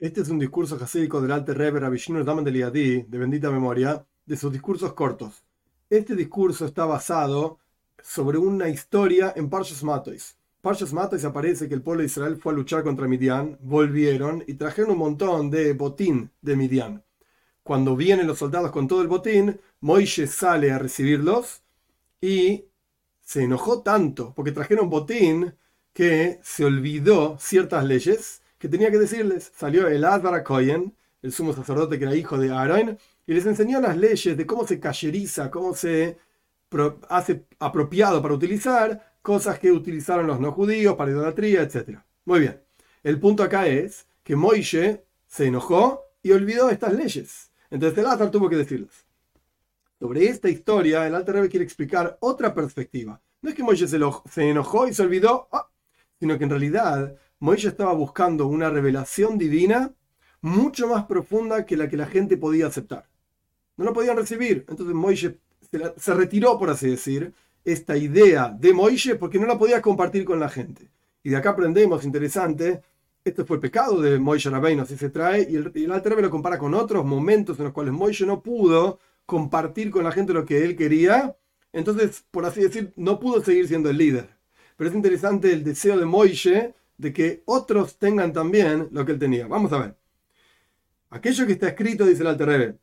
Este es un discurso jasídico del Alte Rebbe Rabishino Daman de Liadi, de bendita memoria, de sus discursos cortos. Este discurso está basado sobre una historia en Parshas Matois. Parshas Matois aparece que el pueblo de Israel fue a luchar contra Midian, volvieron y trajeron un montón de botín de Midian. Cuando vienen los soldados con todo el botín, Moishe sale a recibirlos y se enojó tanto porque trajeron botín que se olvidó ciertas leyes que tenía que decirles. Salió el Advar Cohen, el sumo sacerdote que era hijo de Aaron, y les enseñó las leyes de cómo se cayeriza, cómo se hace apropiado para utilizar cosas que utilizaron los no judíos para idolatría, etc. Muy bien. El punto acá es que Moishe se enojó y olvidó estas leyes. Entonces el Advar tuvo que decirles. Sobre esta historia, el Rebbe quiere explicar otra perspectiva. No es que Moishe se, enojó y se olvidó, ah, sino que en realidad Moisés estaba buscando una revelación divina mucho más profunda que la que la gente podía aceptar. No lo podían recibir. Entonces Moisés se, retiró, por así decir, esta idea de Moisés porque no la podía compartir con la gente. Y de acá aprendemos, interesante, esto fue el pecado de Moisés Rabbeinu, así se trae, y el, y el lo compara con otros momentos en los cuales Moisés no pudo compartir con la gente lo que él quería, entonces, por así decir, no pudo seguir siendo el líder. Pero es interesante el deseo de Moisés de que otros tengan también lo que él tenía. Vamos a ver. Aquello que está escrito, dice el Alter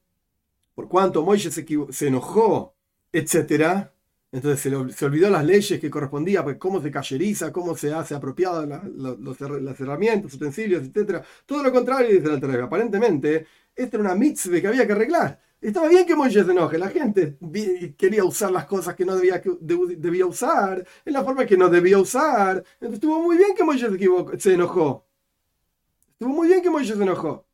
por cuanto Moisés se, enojó, etc., entonces se, olvidó las leyes que correspondía, pues cómo se cayeriza, cómo se hace apropiado las herramientas, utensilios, etc. Todo lo contrario, dice el Alter Aparentemente, esta era una mitzvah que había que arreglar. Estaba bien que Moisés se enoje, la gente quería usar las cosas que no debía, usar, en la forma que no debía usar. Entonces estuvo muy bien que Moisés se enojó. Estuvo muy bien que Moisés se enojó.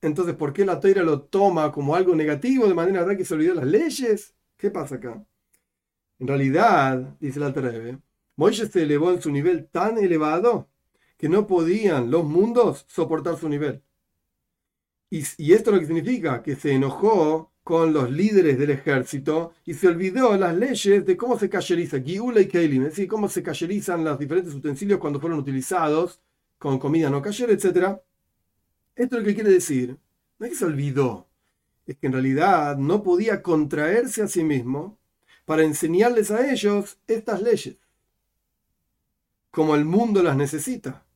Entonces, ¿por qué la toira lo toma como algo negativo de manera que se olvidó las leyes? ¿Qué pasa acá? En realidad, dice la Terebe, Moisés se elevó en su nivel tan elevado que no podían los mundos soportar su nivel. Y, esto lo que significa que se enojó con los líderes del ejército y se olvidó las leyes de cómo se cayeriza, Giula y Keilim, es decir, cómo se cayerizan los diferentes utensilios cuando fueron utilizados con comida no cayer, etc. Esto lo que quiere decir, no es que se olvidó, es que en realidad no podía contraerse a sí mismo para enseñarles a ellos estas leyes, como el mundo las necesita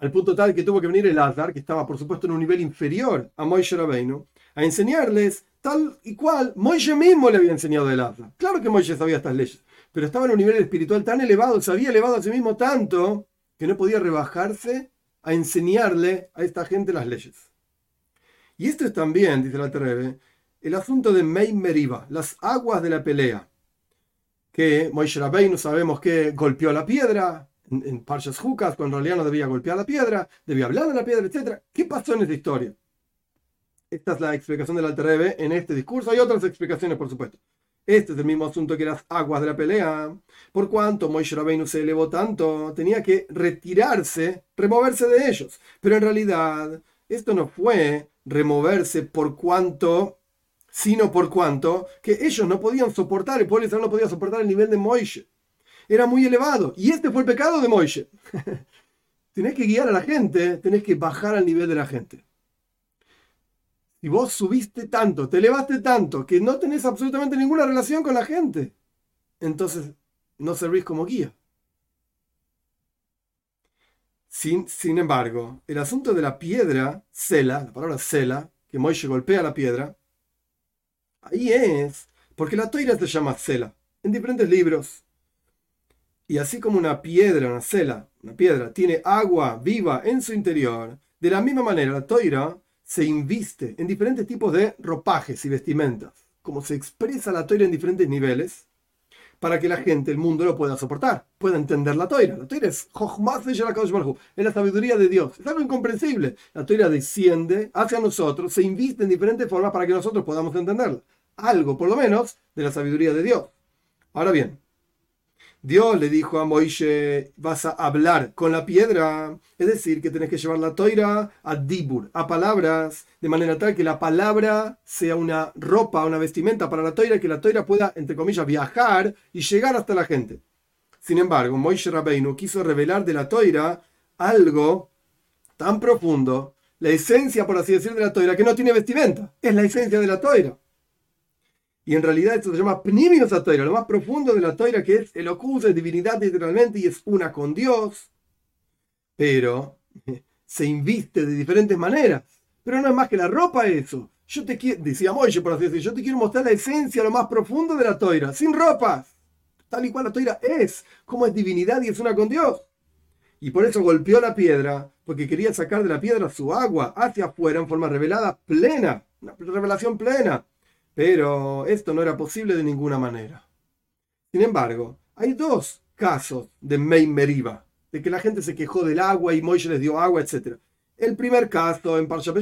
al punto tal que tuvo que venir el Azar, que estaba por supuesto en un nivel inferior a Moishe Rabbeinu, a enseñarles tal y cual Moishe mismo le había enseñado el Azar. Claro que Moishe sabía estas leyes, pero estaba en un nivel espiritual tan elevado, se había elevado a sí mismo tanto, que no podía rebajarse a enseñarle a esta gente las leyes. Y esto es también, dice la Terebe, el asunto de Mei Meriba, las aguas de la pelea. Que Moishe Rabbeinu sabemos que golpeó la piedra, en Parshas Jucas, cuando en realidad no debía golpear la piedra, debía hablar de la piedra, etc. ¿Qué pasó en esta historia? Esta es la explicación del Alter en este discurso. Hay otras explicaciones, por supuesto. Este es el mismo asunto que las aguas de la pelea. Por cuanto Moishe Rabbeinu se elevó tanto, tenía que retirarse, removerse de ellos. Pero en realidad, esto no fue removerse por cuanto, sino por cuanto que ellos no podían soportar, el pueblo no podía soportar el nivel de Moishe era muy elevado. Y este fue el pecado de Moisés. tenés que guiar a la gente, tenés que bajar al nivel de la gente. Si vos subiste tanto, te elevaste tanto, que no tenés absolutamente ninguna relación con la gente, entonces no servís como guía. Sin, sin embargo, el asunto de la piedra, cela, la palabra cela, que Moisés golpea la piedra, ahí es, porque la toira se llama cela, en diferentes libros. Y así como una piedra, una cela, una piedra, tiene agua viva en su interior, de la misma manera la toira se inviste en diferentes tipos de ropajes y vestimentas, como se expresa la toira en diferentes niveles, para que la gente, el mundo, lo pueda soportar, pueda entender la toira. La toira es es la sabiduría de Dios. Es algo incomprensible. La toira desciende hacia nosotros, se inviste en diferentes formas para que nosotros podamos entenderla. Algo, por lo menos, de la sabiduría de Dios. Ahora bien, Dios le dijo a Moisés, vas a hablar con la piedra, es decir, que tenés que llevar la toira a dibur, a palabras, de manera tal que la palabra sea una ropa, una vestimenta para la toira, que la toira pueda, entre comillas, viajar y llegar hasta la gente. Sin embargo, Moisés Rabbeinu quiso revelar de la toira algo tan profundo, la esencia, por así decir, de la toira, que no tiene vestimenta. Es la esencia de la toira. Y en realidad esto se llama Pnimius toira, lo más profundo de la toira, que es el ocus, es divinidad literalmente, y es una con Dios. Pero se inviste de diferentes maneras. Pero no es más que la ropa eso. Yo te quiero, decía Moisés por así decir, yo te quiero mostrar la esencia, lo más profundo de la toira, sin ropas. Tal y cual la toira es, como es divinidad y es una con Dios. Y por eso golpeó la piedra, porque quería sacar de la piedra su agua hacia afuera en forma revelada plena, una revelación plena. Pero esto no era posible de ninguna manera. Sin embargo, hay dos casos de Mei Meriba, de que la gente se quejó del agua y Moisés les dio agua, etc. El primer caso en Parsha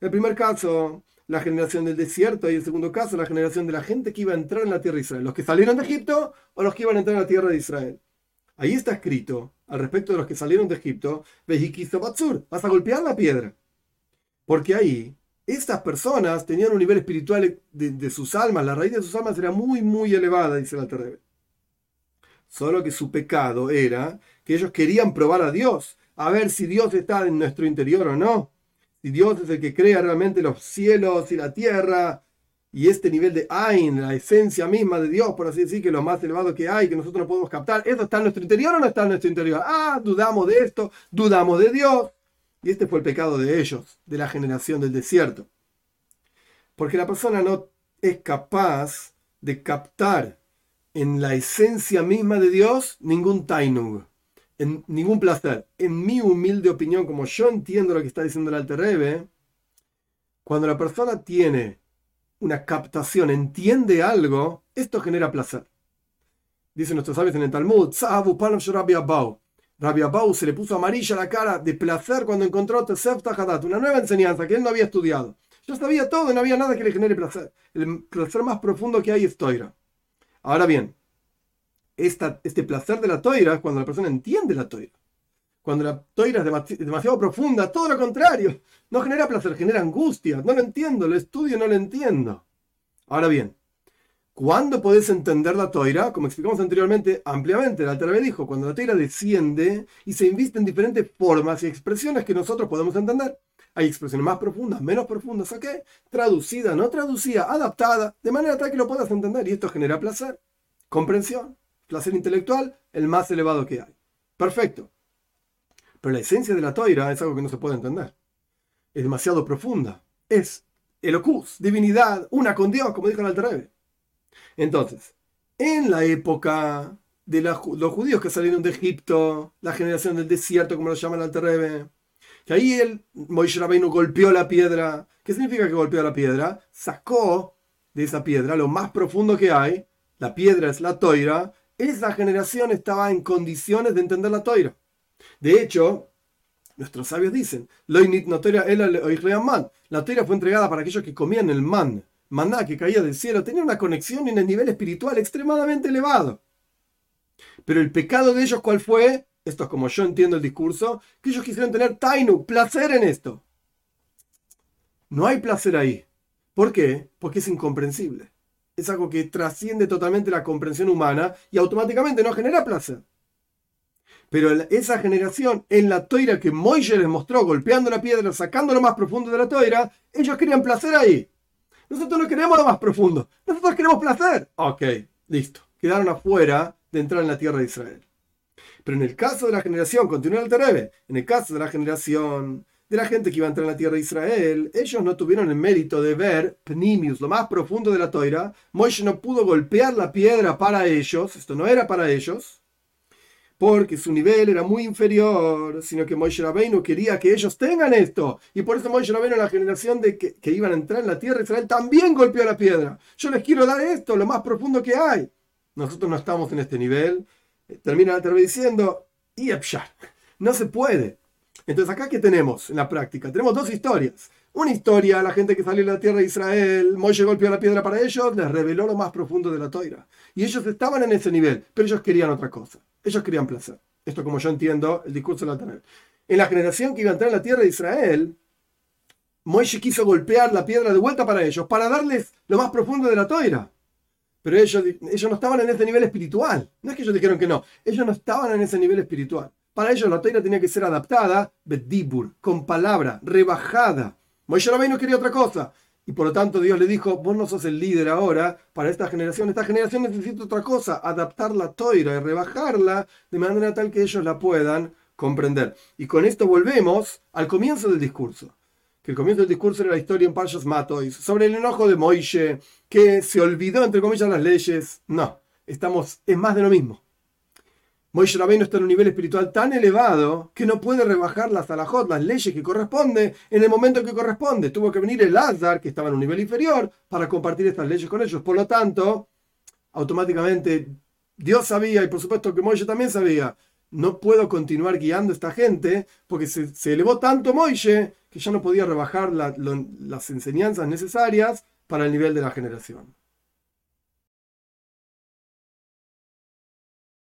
El primer caso, la generación del desierto, y el segundo caso, la generación de la gente que iba a entrar en la tierra de Israel. Los que salieron de Egipto o los que iban a entrar en la tierra de Israel. Ahí está escrito, al respecto de los que salieron de Egipto, Batsur, vas a golpear la piedra. Porque ahí, estas personas tenían un nivel espiritual de, sus almas, la raíz de sus almas era muy, muy elevada, dice la Terrebe. Solo que su pecado era que ellos querían probar a Dios, a ver si Dios está en nuestro interior o no. Si Dios es el que crea realmente los cielos y la tierra, y este nivel de Ain, la esencia misma de Dios, por así decir, que es lo más elevado que hay, que nosotros no podemos captar, ¿eso está en nuestro interior o no está en nuestro interior? Ah, dudamos de esto, dudamos de Dios. Y este fue el pecado de ellos, de la generación del desierto. Porque la persona no es capaz de captar en la esencia misma de Dios ningún tainung, en ningún placer. En mi humilde opinión, como yo entiendo lo que está diciendo el Alter Rebbe, cuando la persona tiene una captación, entiende algo, esto genera placer. Dicen nuestros sabios en el Talmud, Rabbi Abau se le puso amarilla la cara de placer cuando encontró Tesef Tahadat, una nueva enseñanza que él no había estudiado. Yo sabía todo no había nada que le genere placer. El placer más profundo que hay es Toira. Ahora bien, este placer de la Toira es cuando la persona entiende la Toira. Cuando la Toira es demasiado profunda, todo lo contrario. No genera placer, genera angustia. No lo entiendo, lo estudio, no lo entiendo. Ahora bien, ¿cuándo podés entender la toira? Como explicamos anteriormente, ampliamente, el Alter dijo, cuando la toira desciende y se inviste en diferentes formas y expresiones que nosotros podemos entender. Hay expresiones más profundas, menos profundas, ¿a qué? Traducida, no traducida, adaptada, de manera tal que lo puedas entender. Y esto genera placer, comprensión, placer intelectual, el más elevado que hay. Perfecto. Pero la esencia de la toira es algo que no se puede entender es demasiado profunda. Es el ocus, divinidad, una con Dios, como dijo el Altarebe. Entonces, en la época de los judíos que salieron de Egipto, la generación del desierto, como lo llama el Altarebe, que ahí el Moisés Rabbeinu golpeó la piedra. ¿Qué significa que golpeó la piedra? Sacó de esa piedra lo más profundo que hay. La piedra es la toira. Esa generación estaba en condiciones de entender la toira. De hecho, Nuestros sabios dicen, la toira fue entregada para aquellos que comían el man, maná que caía del cielo, tenía una conexión en el nivel espiritual extremadamente elevado. Pero el pecado de ellos, ¿cuál fue? Esto es como yo entiendo el discurso, que ellos quisieron tener tainu, placer en esto. No hay placer ahí. ¿Por qué? Porque es incomprensible. Es algo que trasciende totalmente la comprensión humana y automáticamente no genera placer. Pero esa generación, en la toira que Moisés les mostró, golpeando la piedra, sacando lo más profundo de la toira, ellos querían placer ahí. Nosotros no queremos lo más profundo, nosotros queremos placer. Ok, listo. Quedaron afuera de entrar en la tierra de Israel. Pero en el caso de la generación, continúa el Terebe, en el caso de la generación de la gente que iba a entrar en la tierra de Israel, ellos no tuvieron el mérito de ver Pnimius, lo más profundo de la toira. Moisés no pudo golpear la piedra para ellos, esto no era para ellos porque su nivel era muy inferior, sino que Moisés Rabbeinu quería que ellos tengan esto. Y por eso Moisés Rabbeinu, la generación de que, iban a entrar en la tierra de Israel, también golpeó la piedra. Yo les quiero dar esto, lo más profundo que hay. Nosotros no estamos en este nivel. Eh, termina la diciendo, y no se puede. Entonces acá, ¿qué tenemos en la práctica? Tenemos dos historias. Una historia, la gente que salió de la tierra de Israel, Moisés golpeó la piedra para ellos, les reveló lo más profundo de la toira. Y ellos estaban en ese nivel, pero ellos querían otra cosa. Ellos querían placer. Esto como yo entiendo el discurso de la En la generación que iba a entrar en la tierra de Israel, Moisés quiso golpear la piedra de vuelta para ellos, para darles lo más profundo de la toira. Pero ellos, ellos no estaban en ese nivel espiritual. No es que ellos dijeron que no, ellos no estaban en ese nivel espiritual. Para ellos la Torah tenía que ser adaptada, bedibur, con palabra, rebajada. Moisés no quería otra cosa. Y por lo tanto Dios le dijo, vos no sos el líder ahora para esta generación, esta generación necesita otra cosa, adaptar la toira y rebajarla de manera tal que ellos la puedan comprender. Y con esto volvemos al comienzo del discurso. Que el comienzo del discurso era la historia en Parshas Matois, sobre el enojo de Moishe, que se olvidó, entre comillas, las leyes. No, estamos en más de lo mismo. Moisés Rabbeinu está en un nivel espiritual tan elevado que no puede rebajar las alajot, las leyes que corresponde en el momento que corresponde. Tuvo que venir el Azar, que estaba en un nivel inferior, para compartir estas leyes con ellos. Por lo tanto, automáticamente Dios sabía, y por supuesto que Moisés también sabía, no puedo continuar guiando a esta gente porque se, elevó tanto Moisés que ya no podía rebajar las enseñanzas necesarias para el nivel de la generación.